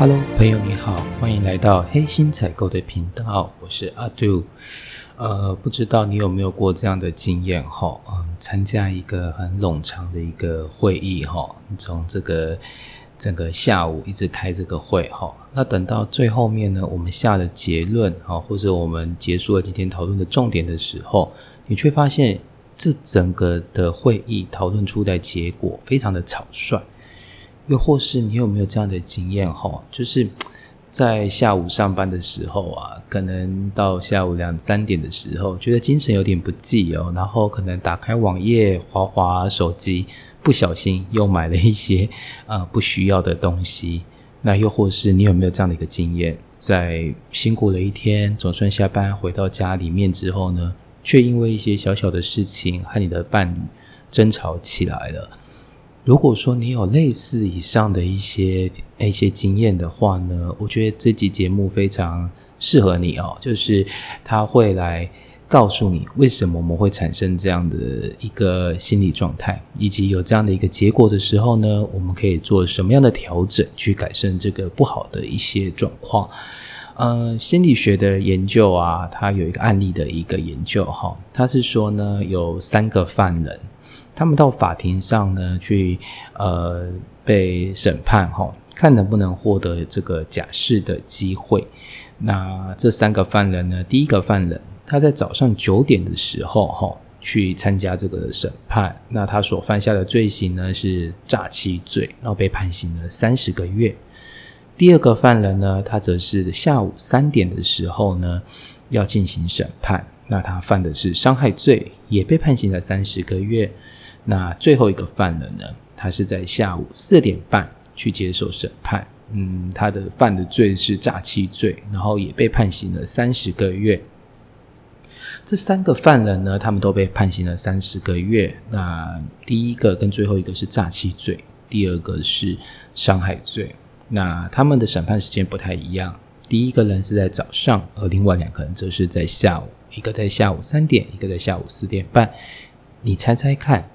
Hello，朋友你好，欢迎来到黑心采购的频道，我是阿杜。呃，不知道你有没有过这样的经验哈？嗯，参加一个很冗长的一个会议哈，从这个整个下午一直开这个会哈，那等到最后面呢，我们下了结论哈，或者我们结束了今天讨论的重点的时候，你却发现这整个的会议讨论出来结果非常的草率。又或是你有没有这样的经验哈？就是在下午上班的时候啊，可能到下午两三点的时候，觉得精神有点不济哦，然后可能打开网页滑滑手机，不小心又买了一些呃不需要的东西。那又或是你有没有这样的一个经验？在辛苦了一天，总算下班回到家里面之后呢，却因为一些小小的事情和你的伴侣争吵起来了。如果说你有类似以上的一些一些经验的话呢，我觉得这集节目非常适合你哦，就是他会来告诉你为什么我们会产生这样的一个心理状态，以及有这样的一个结果的时候呢，我们可以做什么样的调整去改善这个不好的一些状况。呃，心理学的研究啊，它有一个案例的一个研究哈，它是说呢，有三个犯人。他们到法庭上呢，去呃被审判哈，看能不能获得这个假释的机会。那这三个犯人呢，第一个犯人他在早上九点的时候哈去参加这个审判，那他所犯下的罪行呢是诈欺罪，然后被判刑了三十个月。第二个犯人呢，他则是下午三点的时候呢要进行审判，那他犯的是伤害罪，也被判刑了三十个月。那最后一个犯人呢？他是在下午四点半去接受审判。嗯，他的犯的罪是诈欺罪，然后也被判刑了三十个月。这三个犯人呢，他们都被判刑了三十个月。那第一个跟最后一个是诈欺罪，第二个是伤害罪。那他们的审判时间不太一样，第一个人是在早上，而另外两个人则是在下午，一个在下午三点，一个在下午四点半。你猜猜看？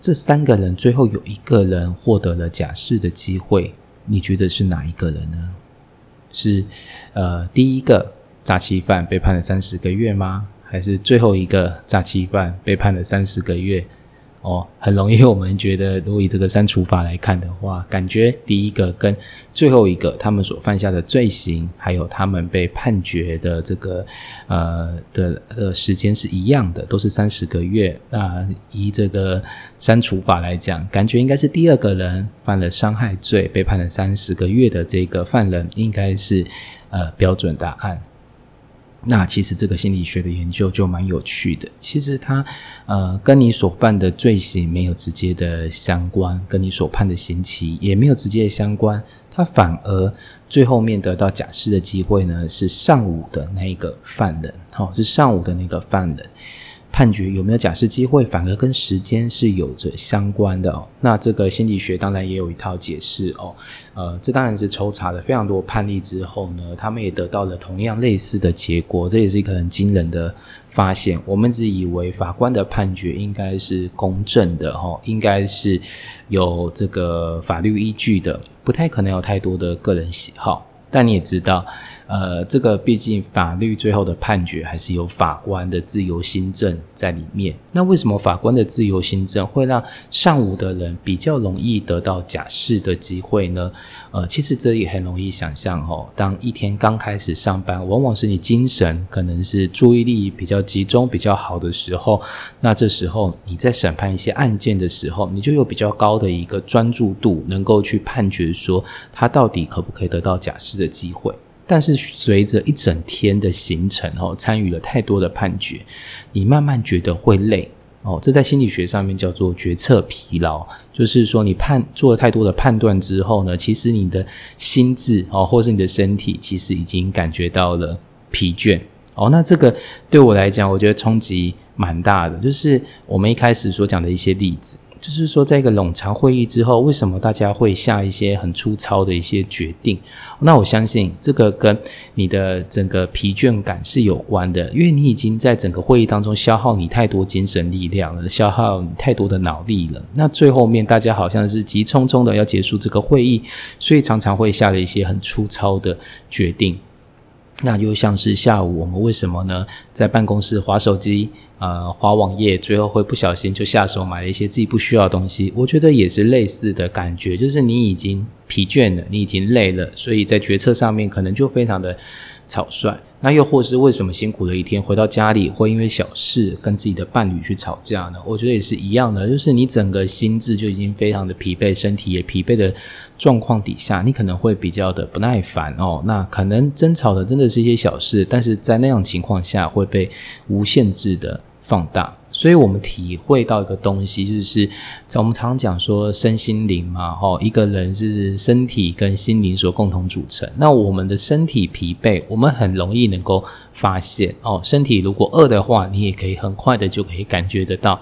这三个人最后有一个人获得了假释的机会，你觉得是哪一个人呢？是呃第一个诈欺犯被判了三十个月吗？还是最后一个诈欺犯被判了三十个月？哦，很容易，我们觉得，如果以这个删除法来看的话，感觉第一个跟最后一个他们所犯下的罪行，还有他们被判决的这个呃的的时间是一样的，都是三十个月。那以这个删除法来讲，感觉应该是第二个人犯了伤害罪，被判了三十个月的这个犯人，应该是呃标准答案。那其实这个心理学的研究就蛮有趣的。其实它，呃，跟你所犯的罪行没有直接的相关，跟你所判的刑期也没有直接的相关。它反而最后面得到假释的机会呢，是上午的那个犯人，好，是上午的那个犯人。判决有没有假释机会，反而跟时间是有着相关的哦。那这个心理学当然也有一套解释哦。呃，这当然是抽查了非常多判例之后呢，他们也得到了同样类似的结果。这也是一个很惊人的发现。我们只以为法官的判决应该是公正的哈，应该是有这个法律依据的，不太可能有太多的个人喜好。但你也知道。呃，这个毕竟法律最后的判决还是有法官的自由心证在里面。那为什么法官的自由心证会让上午的人比较容易得到假释的机会呢？呃，其实这也很容易想象哦。当一天刚开始上班，往往是你精神可能是注意力比较集中、比较好的时候，那这时候你在审判一些案件的时候，你就有比较高的一个专注度，能够去判决说他到底可不可以得到假释的机会。但是随着一整天的行程哦，参与了太多的判决，你慢慢觉得会累哦。这在心理学上面叫做决策疲劳，就是说你判做了太多的判断之后呢，其实你的心智哦，或是你的身体，其实已经感觉到了疲倦哦。那这个对我来讲，我觉得冲击蛮大的。就是我们一开始所讲的一些例子，就是说，在一个冗长会议之后，为什么大家会下一些很粗糙的一些决定？那我相信这个跟你的整个疲倦感是有关的，因为你已经在整个会议当中消耗你太多精神力量了，消耗你太多的脑力了。那最后面大家好像是急匆匆的要结束这个会议，所以常常会下了一些很粗糙的决定。那又像是下午我们为什么呢？在办公室划手机，呃，花网页，最后会不小心就下手买了一些自己不需要的东西。我觉得也是类似的感觉，就是你已经疲倦了，你已经累了，所以在决策上面可能就非常的。草率，那又或是为什么辛苦了一天回到家里会因为小事跟自己的伴侣去吵架呢？我觉得也是一样的，就是你整个心智就已经非常的疲惫，身体也疲惫的状况底下，你可能会比较的不耐烦哦。那可能争吵的真的是一些小事，但是在那样情况下会被无限制的放大。所以我们体会到一个东西，就是我们常讲说身心灵嘛，哈，一个人是身体跟心灵所共同组成。那我们的身体疲惫，我们很容易能够发现哦，身体如果饿的话，你也可以很快的就可以感觉得到。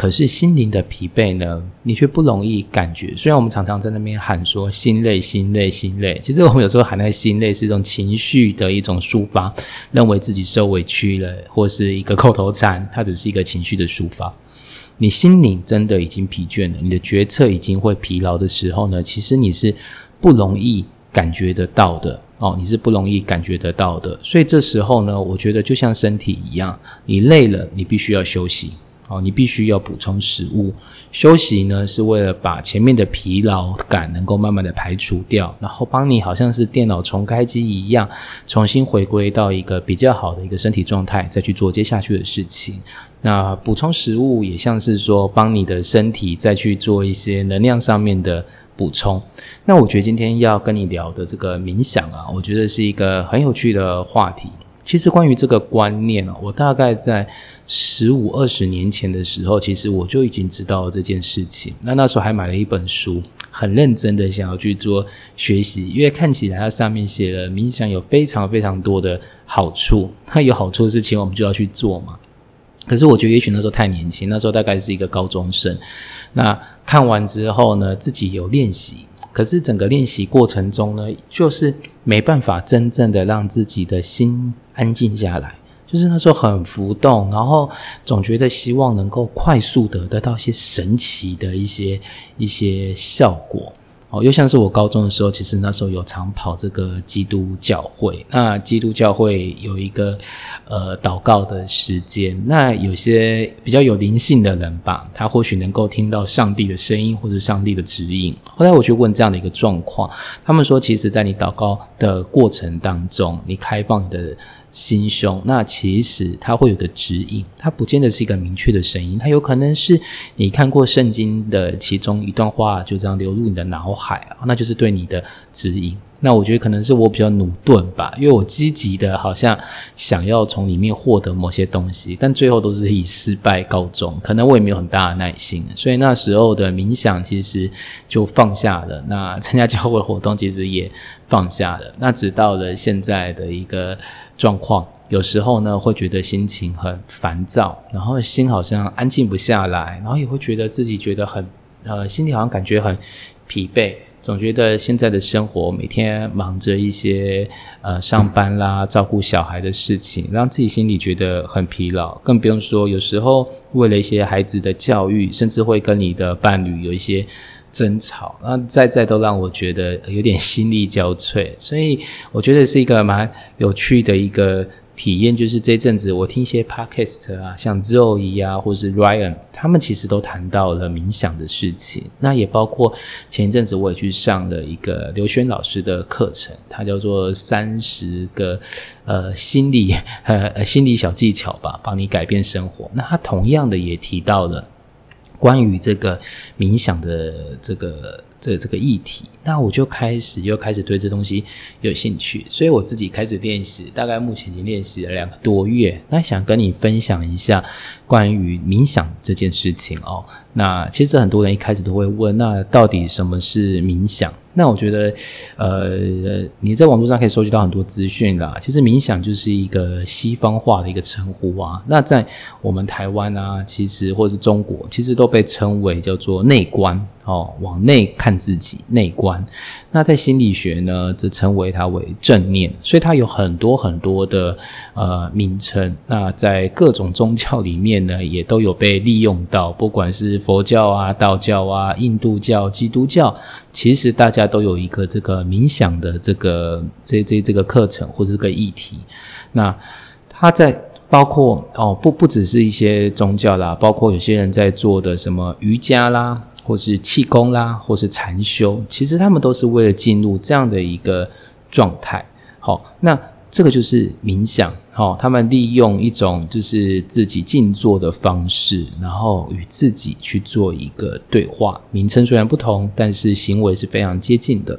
可是心灵的疲惫呢，你却不容易感觉。虽然我们常常在那边喊说心累、心累、心累，其实我们有时候喊那个心累是一种情绪的一种抒发，认为自己受委屈了，或是一个口头禅，它只是一个情绪的抒发。你心灵真的已经疲倦了，你的决策已经会疲劳的时候呢，其实你是不容易感觉得到的哦，你是不容易感觉得到的。所以这时候呢，我觉得就像身体一样，你累了，你必须要休息。哦，你必须要补充食物，休息呢，是为了把前面的疲劳感能够慢慢的排除掉，然后帮你好像是电脑重开机一样，重新回归到一个比较好的一个身体状态，再去做接下去的事情。那补充食物也像是说，帮你的身体再去做一些能量上面的补充。那我觉得今天要跟你聊的这个冥想啊，我觉得是一个很有趣的话题。其实关于这个观念啊，我大概在十五二十年前的时候，其实我就已经知道了这件事情。那那时候还买了一本书，很认真的想要去做学习，因为看起来它上面写了冥想有非常非常多的好处。它有好处的事情，我们就要去做嘛。可是我觉得，也许那时候太年轻，那时候大概是一个高中生。那看完之后呢，自己有练习。可是整个练习过程中呢，就是没办法真正的让自己的心安静下来，就是那时候很浮动，然后总觉得希望能够快速的得到一些神奇的一些一些效果。哦，又像是我高中的时候，其实那时候有常跑这个基督教会。那基督教会有一个呃祷告的时间，那有些比较有灵性的人吧，他或许能够听到上帝的声音或者上帝的指引。后来我去问这样的一个状况，他们说，其实在你祷告的过程当中，你开放的。心胸，那其实它会有个指引，它不见得是一个明确的声音，它有可能是你看过圣经的其中一段话，就这样流入你的脑海啊，那就是对你的指引。那我觉得可能是我比较努钝吧，因为我积极的，好像想要从里面获得某些东西，但最后都是以失败告终。可能我也没有很大的耐心，所以那时候的冥想其实就放下了。那参加教会活动其实也放下了。那直到了现在的一个状况，有时候呢会觉得心情很烦躁，然后心好像安静不下来，然后也会觉得自己觉得很呃，心里好像感觉很疲惫。总觉得现在的生活每天忙着一些呃上班啦、照顾小孩的事情，让自己心里觉得很疲劳。更不用说有时候为了一些孩子的教育，甚至会跟你的伴侣有一些争吵，那再再都让我觉得有点心力交瘁。所以我觉得是一个蛮有趣的一个。体验就是这阵子，我听一些 podcast 啊，像 Zoe 啊，或是 Ryan，他们其实都谈到了冥想的事情。那也包括前一阵子我也去上了一个刘轩老师的课程，他叫做三十个呃心理呃心理小技巧吧，帮你改变生活。那他同样的也提到了关于这个冥想的这个。这个这个议题，那我就开始又开始对这东西有兴趣，所以我自己开始练习，大概目前已经练习了两个多月。那想跟你分享一下关于冥想这件事情哦。那其实很多人一开始都会问，那到底什么是冥想？那我觉得，呃，你在网络上可以收集到很多资讯啦。其实冥想就是一个西方化的一个称呼啊。那在我们台湾啊，其实或者是中国，其实都被称为叫做内观哦，往内看自己，内观。那在心理学呢，则称为它为正念。所以它有很多很多的呃名称。那在各种宗教里面呢，也都有被利用到，不管是佛教啊、道教啊、印度教、基督教，其实大家都有一个这个冥想的这个这这这个课程或者这个议题。那它在包括哦不不只是一些宗教啦，包括有些人在做的什么瑜伽啦，或是气功啦，或是禅修，其实他们都是为了进入这样的一个状态。好，那。这个就是冥想，好，他们利用一种就是自己静坐的方式，然后与自己去做一个对话。名称虽然不同，但是行为是非常接近的。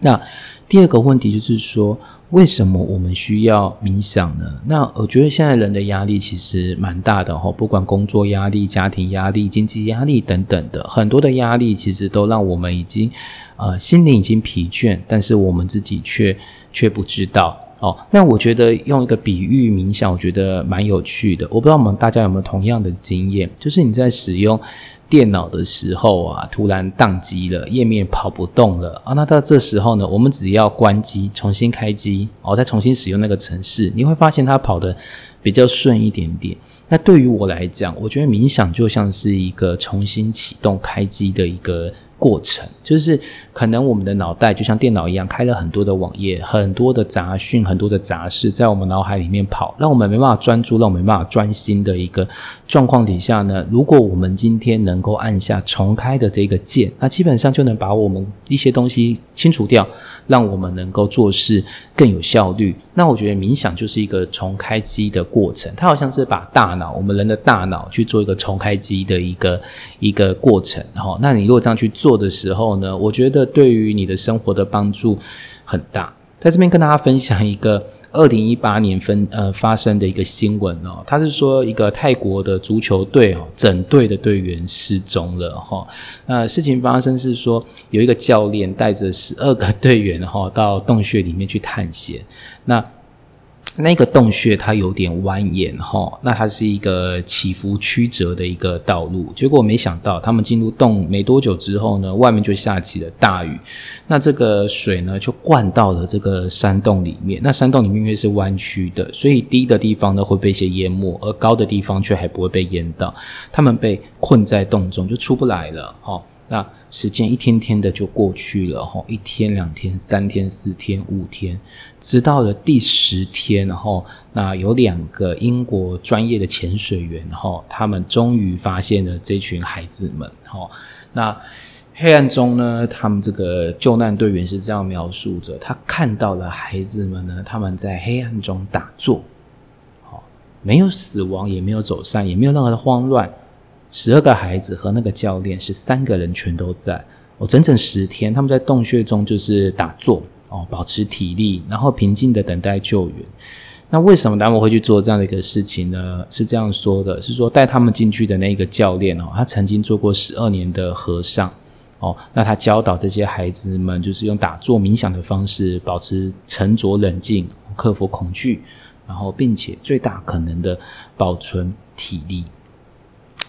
那第二个问题就是说，为什么我们需要冥想呢？那我觉得现在人的压力其实蛮大的哈，不管工作压力、家庭压力、经济压力等等的，很多的压力其实都让我们已经呃心灵已经疲倦，但是我们自己却却不知道。哦，那我觉得用一个比喻冥想，我觉得蛮有趣的。我不知道我们大家有没有同样的经验，就是你在使用电脑的时候啊，突然宕机了，页面跑不动了啊。那到这时候呢，我们只要关机，重新开机，哦，再重新使用那个程式，你会发现它跑的比较顺一点点。那对于我来讲，我觉得冥想就像是一个重新启动开机的一个。过程就是可能我们的脑袋就像电脑一样，开了很多的网页，很多的杂讯，很多的杂事在我们脑海里面跑，让我们没办法专注，让我们没办法专心的一个状况底下呢。如果我们今天能够按下重开的这个键，那基本上就能把我们一些东西清除掉，让我们能够做事更有效率。那我觉得冥想就是一个重开机的过程，它好像是把大脑，我们人的大脑去做一个重开机的一个一个过程。哈，那你如果这样去做。做的时候呢，我觉得对于你的生活的帮助很大。在这边跟大家分享一个二零一八年分呃发生的一个新闻哦，他是说一个泰国的足球队哦，整队的队员失踪了哈。那事情发生是说有一个教练带着十二个队员哈到洞穴里面去探险，那。那个洞穴它有点蜿蜒哈，那它是一个起伏曲折的一个道路。结果没想到，他们进入洞没多久之后呢，外面就下起了大雨。那这个水呢，就灌到了这个山洞里面。那山洞里面因为是弯曲的，所以低的地方呢会被一些淹没，而高的地方却还不会被淹到。他们被困在洞中，就出不来了哈。那时间一天天的就过去了，吼，一天、两天、三天、四天、五天，直到了第十天，然后那有两个英国专业的潜水员，哈，他们终于发现了这群孩子们，哈，那黑暗中呢，他们这个救难队员是这样描述着，他看到了孩子们呢，他们在黑暗中打坐，好，没有死亡，也没有走散，也没有任何的慌乱。十二个孩子和那个教练是三个人全都在哦，整整十天，他们在洞穴中就是打坐哦，保持体力，然后平静的等待救援。那为什么他们会去做这样的一个事情呢？是这样说的：是说带他们进去的那个教练哦，他曾经做过十二年的和尚哦，那他教导这些孩子们就是用打坐冥想的方式，保持沉着冷静，克服恐惧，然后并且最大可能的保存体力。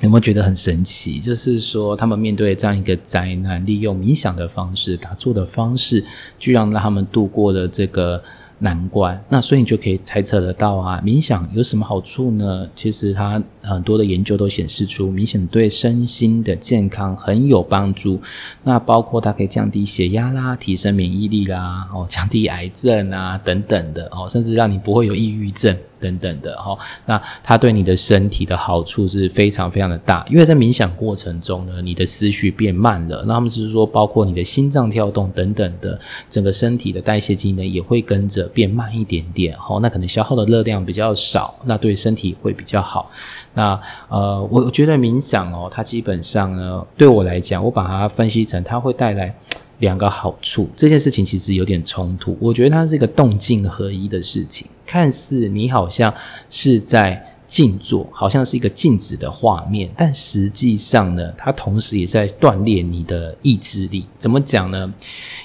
有没有觉得很神奇？就是说，他们面对这样一个灾难，利用冥想的方式、打坐的方式，居然让他们度过了这个难关。那所以你就可以猜测得到啊，冥想有什么好处呢？其实它很多的研究都显示出，冥想对身心的健康很有帮助。那包括它可以降低血压啦，提升免疫力啦，哦，降低癌症啊等等的哦，甚至让你不会有抑郁症。等等的哈。那它对你的身体的好处是非常非常的大，因为在冥想过程中呢，你的思绪变慢了，那他们是说包括你的心脏跳动等等的，整个身体的代谢机能也会跟着变慢一点点哈。那可能消耗的热量比较少，那对身体会比较好。那呃，我觉得冥想哦，它基本上呢，对我来讲，我把它分析成它会带来两个好处。这件事情其实有点冲突，我觉得它是一个动静合一的事情。看似你好像是在。静坐好像是一个静止的画面，但实际上呢，它同时也在锻炼你的意志力。怎么讲呢？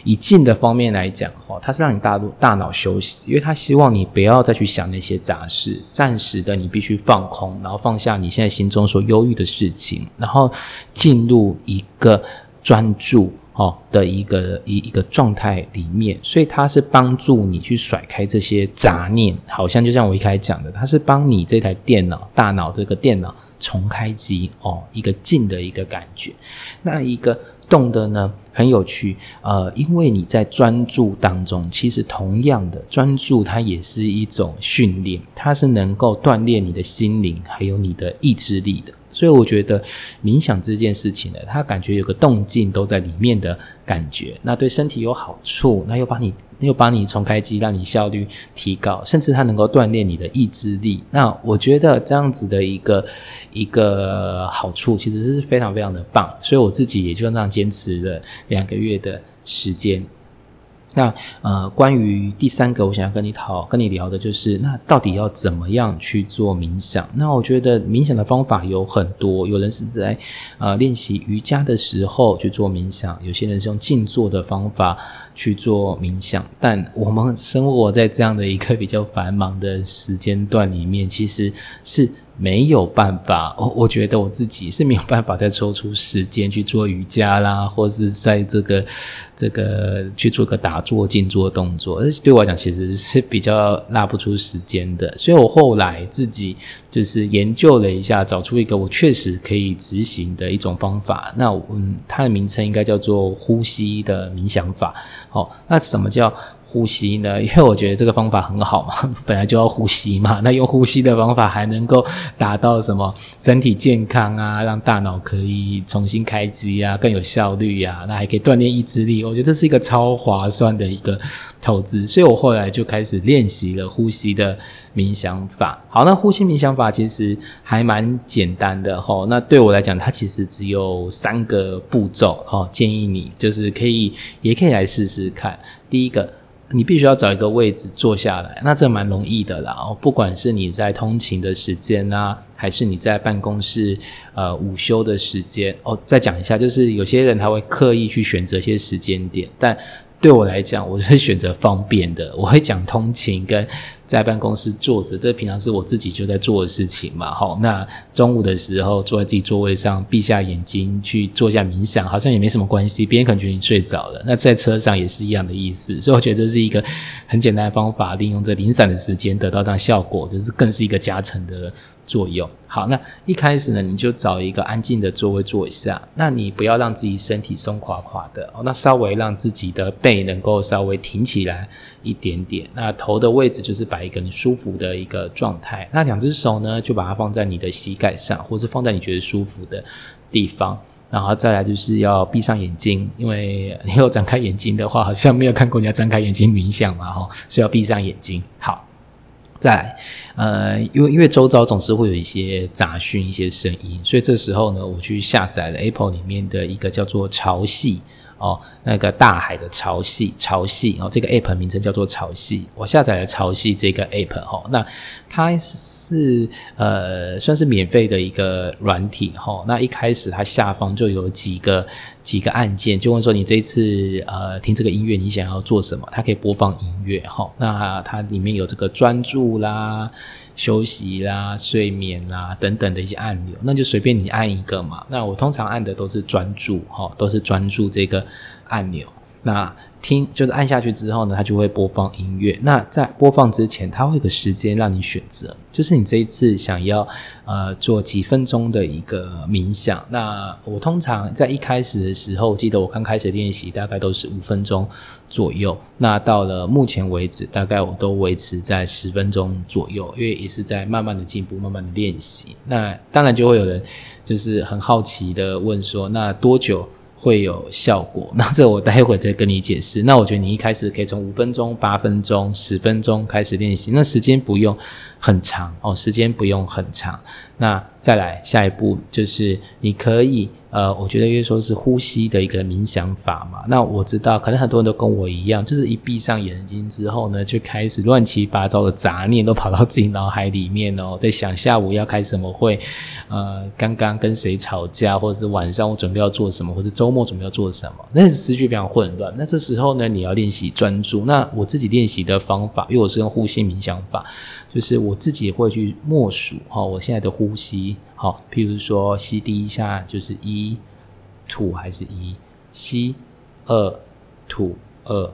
以静的方面来讲，哈，它是让你大大脑休息，因为它希望你不要再去想那些杂事，暂时的你必须放空，然后放下你现在心中所忧郁的事情，然后进入一个专注。哦的一个一一个状态里面，所以它是帮助你去甩开这些杂念，好像就像我一开始讲的，它是帮你这台电脑大脑这个电脑重开机哦，一个静的一个感觉。那一个动的呢，很有趣，呃，因为你在专注当中，其实同样的专注，它也是一种训练，它是能够锻炼你的心灵还有你的意志力的。所以我觉得冥想这件事情呢，它感觉有个动静都在里面的感觉，那对身体有好处，那又帮你又帮你重开机，让你效率提高，甚至它能够锻炼你的意志力。那我觉得这样子的一个一个好处，其实是非常非常的棒。所以我自己也就这样坚持了两个月的时间。那呃，关于第三个，我想要跟你讨、跟你聊的就是，那到底要怎么样去做冥想？那我觉得冥想的方法有很多，有人是在呃练习瑜伽的时候去做冥想，有些人是用静坐的方法去做冥想。但我们生活在这样的一个比较繁忙的时间段里面，其实是。没有办法，我我觉得我自己是没有办法再抽出时间去做瑜伽啦，或是在这个这个去做个打坐、静坐动作，而且对我来讲其实是比较拉不出时间的。所以我后来自己就是研究了一下，找出一个我确实可以执行的一种方法。那嗯，它的名称应该叫做呼吸的冥想法。好，那什么叫？呼吸呢？因为我觉得这个方法很好嘛，本来就要呼吸嘛。那用呼吸的方法还能够达到什么身体健康啊，让大脑可以重新开机啊，更有效率呀。那还可以锻炼意志力，我觉得这是一个超划算的一个投资。所以我后来就开始练习了呼吸的冥想法。好，那呼吸冥想法其实还蛮简单的哈。那对我来讲，它其实只有三个步骤哈。建议你就是可以，也可以来试试看。第一个。你必须要找一个位置坐下来，那这蛮容易的啦。哦，不管是你在通勤的时间啊，还是你在办公室呃午休的时间，哦，再讲一下，就是有些人他会刻意去选择一些时间点，但。对我来讲，我会选择方便的。我会讲通勤跟在办公室坐着，这平常是我自己就在做的事情嘛。好，那中午的时候坐在自己座位上，闭下眼睛去做一下冥想，好像也没什么关系。别人可能觉得你睡着了。那在车上也是一样的意思。所以我觉得这是一个很简单的方法，利用这零散的时间得到这样效果，就是更是一个加成的。作用好，那一开始呢，你就找一个安静的座位坐一下。那你不要让自己身体松垮垮的哦，那稍微让自己的背能够稍微挺起来一点点。那头的位置就是摆一个舒服的一个状态。那两只手呢，就把它放在你的膝盖上，或是放在你觉得舒服的地方。然后再来就是要闭上眼睛，因为你有张开眼睛的话，好像没有看过人家张开眼睛冥想嘛，哈，是要闭上眼睛。好。再来，呃，因为因为周遭总是会有一些杂讯、一些声音，所以这时候呢，我去下载了 Apple 里面的一个叫做潮汐。哦，那个大海的潮汐，潮汐哦，这个 app 名称叫做潮汐。我下载了潮汐这个 app 哈，那它是呃算是免费的一个软体哈。那一开始它下方就有几个几个按键，就问说你这次呃听这个音乐你想要做什么？它可以播放音乐哈。那它里面有这个专注啦。休息啦、睡眠啦等等的一些按钮，那就随便你按一个嘛。那我通常按的都是专注，哈，都是专注这个按钮。那听就是按下去之后呢，它就会播放音乐。那在播放之前，它会有个时间让你选择，就是你这一次想要呃做几分钟的一个冥想。那我通常在一开始的时候，记得我刚开始练习大概都是五分钟左右。那到了目前为止，大概我都维持在十分钟左右，因为也是在慢慢的进步，慢慢的练习。那当然就会有人就是很好奇的问说，那多久？会有效果，那这我待会再跟你解释。那我觉得你一开始可以从五分钟、八分钟、十分钟开始练习，那时间不用很长哦，时间不用很长。那再来下一步就是你可以。呃，我觉得因为说是呼吸的一个冥想法嘛，那我知道可能很多人都跟我一样，就是一闭上眼睛之后呢，就开始乱七八糟的杂念都跑到自己脑海里面哦，在想下午要开什么会，呃，刚刚跟谁吵架，或者是晚上我准备要做什么，或者周末准备要做什么，那思绪非常混乱。那这时候呢，你要练习专注。那我自己练习的方法，因为我是用呼吸冥想法，就是我自己会去默数哈，我现在的呼吸。好，譬如说吸第一下就是一，吐还是一，吸二，吐二，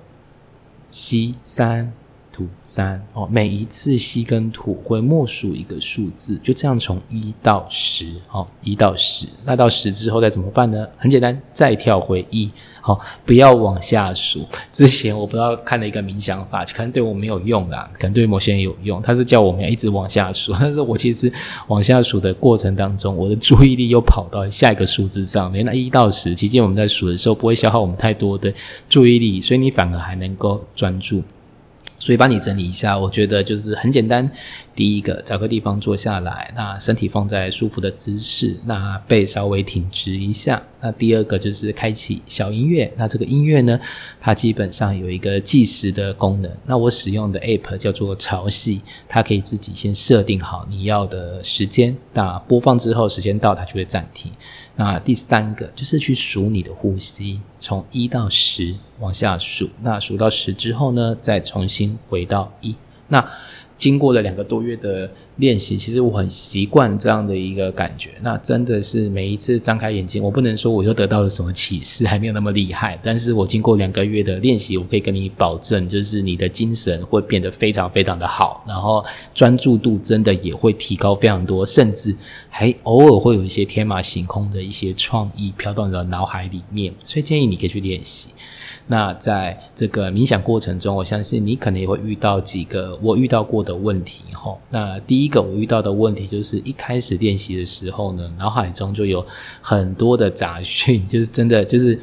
吸三，吐三。哦，每一次吸跟吐会默数一个数字，就这样从一到十。哦，一到十，那到十之后再怎么办呢？很简单，再跳回一。好，不要往下数。之前我不知道看了一个冥想法，可能对我没有用啦，可能对某些人有用。他是叫我们要一直往下数，但是我其实往下数的过程当中，我的注意力又跑到下一个数字上面。那一到十，其实我们在数的时候不会消耗我们太多的注意力，所以你反而还能够专注。所以帮你整理一下，我觉得就是很简单。第一个，找个地方坐下来，那身体放在舒服的姿势，那背稍微挺直一下。那第二个就是开启小音乐，那这个音乐呢，它基本上有一个计时的功能。那我使用的 App 叫做潮汐，它可以自己先设定好你要的时间，那播放之后时间到，它就会暂停。那第三个就是去数你的呼吸，从一到十往下数。那数到十之后呢，再重新回到一。那经过了两个多月的练习，其实我很习惯这样的一个感觉。那真的是每一次张开眼睛，我不能说我又得到了什么启示，还没有那么厉害。但是我经过两个月的练习，我可以跟你保证，就是你的精神会变得非常非常的好，然后专注度真的也会提高非常多，甚至还偶尔会有一些天马行空的一些创意飘到你的脑海里面。所以建议你可以去练习。那在这个冥想过程中，我相信你可能也会遇到几个我遇到过的问题哈。那第一个我遇到的问题就是一开始练习的时候呢，脑海中就有很多的杂讯，就是真的就是。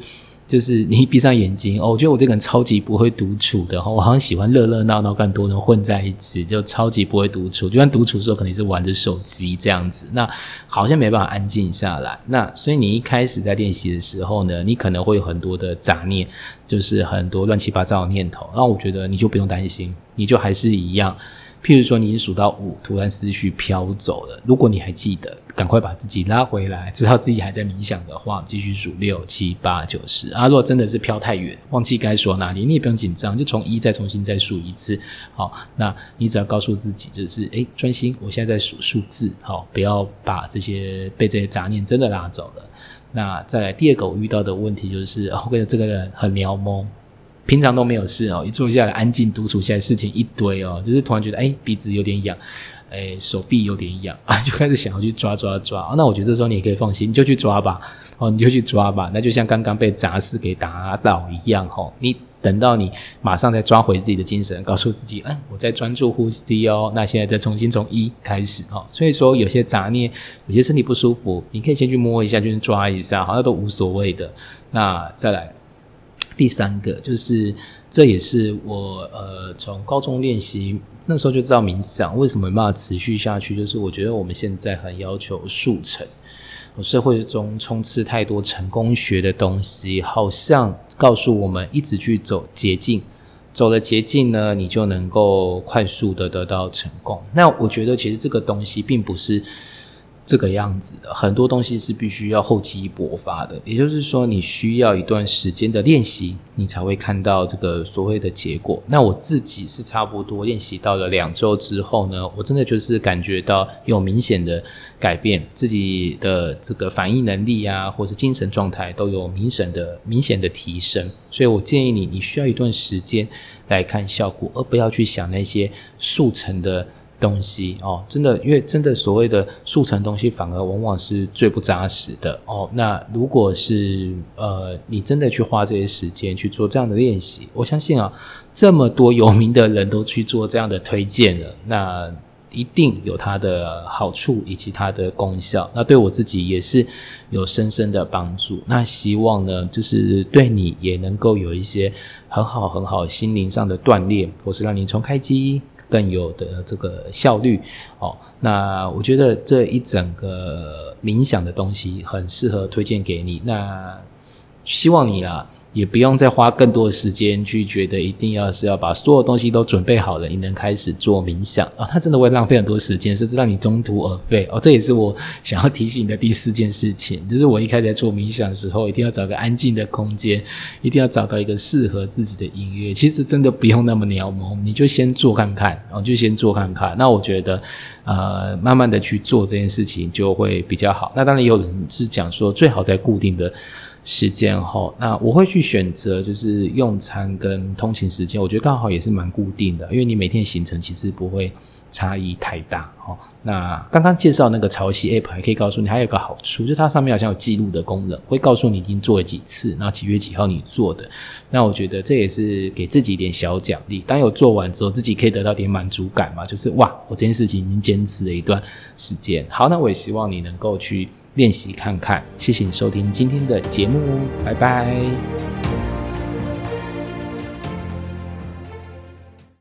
就是你闭上眼睛哦，我觉得我这个人超级不会独处的哈，我好像喜欢热热闹闹，跟多人混在一起，就超级不会独处。就算独处的时候，可能是玩着手机这样子，那好像没办法安静下来。那所以你一开始在练习的时候呢，你可能会有很多的杂念，就是很多乱七八糟的念头。那我觉得你就不用担心，你就还是一样。譬如说，你数到五，突然思绪飘走了。如果你还记得，赶快把自己拉回来，知道自己还在冥想的话，继续数六七八九十。啊，如果真的是飘太远，忘记该说哪里，你也不用紧张，就从一再重新再数一次。好，那你只要告诉自己，就是诶，专心，我现在在数数字。好，不要把这些被这些杂念真的拉走了。那再来第二个我遇到的问题就是，我觉得这个人很喵懵。平常都没有事哦，一坐下来安静独处下来，事情一堆哦，就是突然觉得哎鼻子有点痒，哎手臂有点痒啊，就开始想要去抓抓抓。那我觉得这时候你也可以放心，你就去抓吧，哦你就去抓吧。那就像刚刚被杂事给打倒一样哈，你等到你马上再抓回自己的精神，告诉自己，嗯我在专注呼吸哦。那现在再重新从一开始哦。所以说有些杂念，有些身体不舒服，你可以先去摸一下，就是抓一下，好像都无所谓的。那再来。第三个就是，这也是我呃从高中练习那时候就知道冥想为什么没办法持续下去，就是我觉得我们现在很要求速成，社会中充斥太多成功学的东西，好像告诉我们一直去走捷径，走了捷径呢，你就能够快速的得到成功。那我觉得其实这个东西并不是。这个样子的，很多东西是必须要厚积薄发的，也就是说，你需要一段时间的练习，你才会看到这个所谓的结果。那我自己是差不多练习到了两周之后呢，我真的就是感觉到有明显的改变，自己的这个反应能力啊，或者精神状态都有明显的明显的提升。所以我建议你，你需要一段时间来看效果，而不要去想那些速成的。东西哦，真的，因为真的所谓的速成东西，反而往往是最不扎实的哦。那如果是呃，你真的去花这些时间去做这样的练习，我相信啊，这么多有名的人都去做这样的推荐了，那一定有它的好处以及它的功效。那对我自己也是有深深的帮助。那希望呢，就是对你也能够有一些很好很好心灵上的锻炼，或是让你重开机。更有的这个效率哦，那我觉得这一整个冥想的东西很适合推荐给你。那希望你啊。也不用再花更多的时间去觉得一定要是要把所有东西都准备好了，你能开始做冥想啊？它真的会浪费很多时间，甚至让你中途而废哦。这也是我 想要提醒的第四件事情，就是我一开始在做冥想的时候，一定要找个安静的空间，一定要找到一个适合自己的音乐。其实真的不用那么鸟毛，你就先做看看，哦，就先做看看。那我觉得，呃，慢慢的去做这件事情就会比较好。那当然有人是讲说，最好在固定的。时间后，那我会去选择就是用餐跟通勤时间，我觉得刚好也是蛮固定的，因为你每天行程其实不会差异太大哦。那刚刚介绍那个潮汐 App 还可以告诉你，还有个好处，就是它上面好像有记录的功能，会告诉你已经做了几次，然后几月几号你做的。那我觉得这也是给自己一点小奖励，当有做完之后，自己可以得到点满足感嘛，就是哇，我这件事情已经坚持了一段时间。好，那我也希望你能够去。练习看看，谢谢你收听今天的节目，拜拜。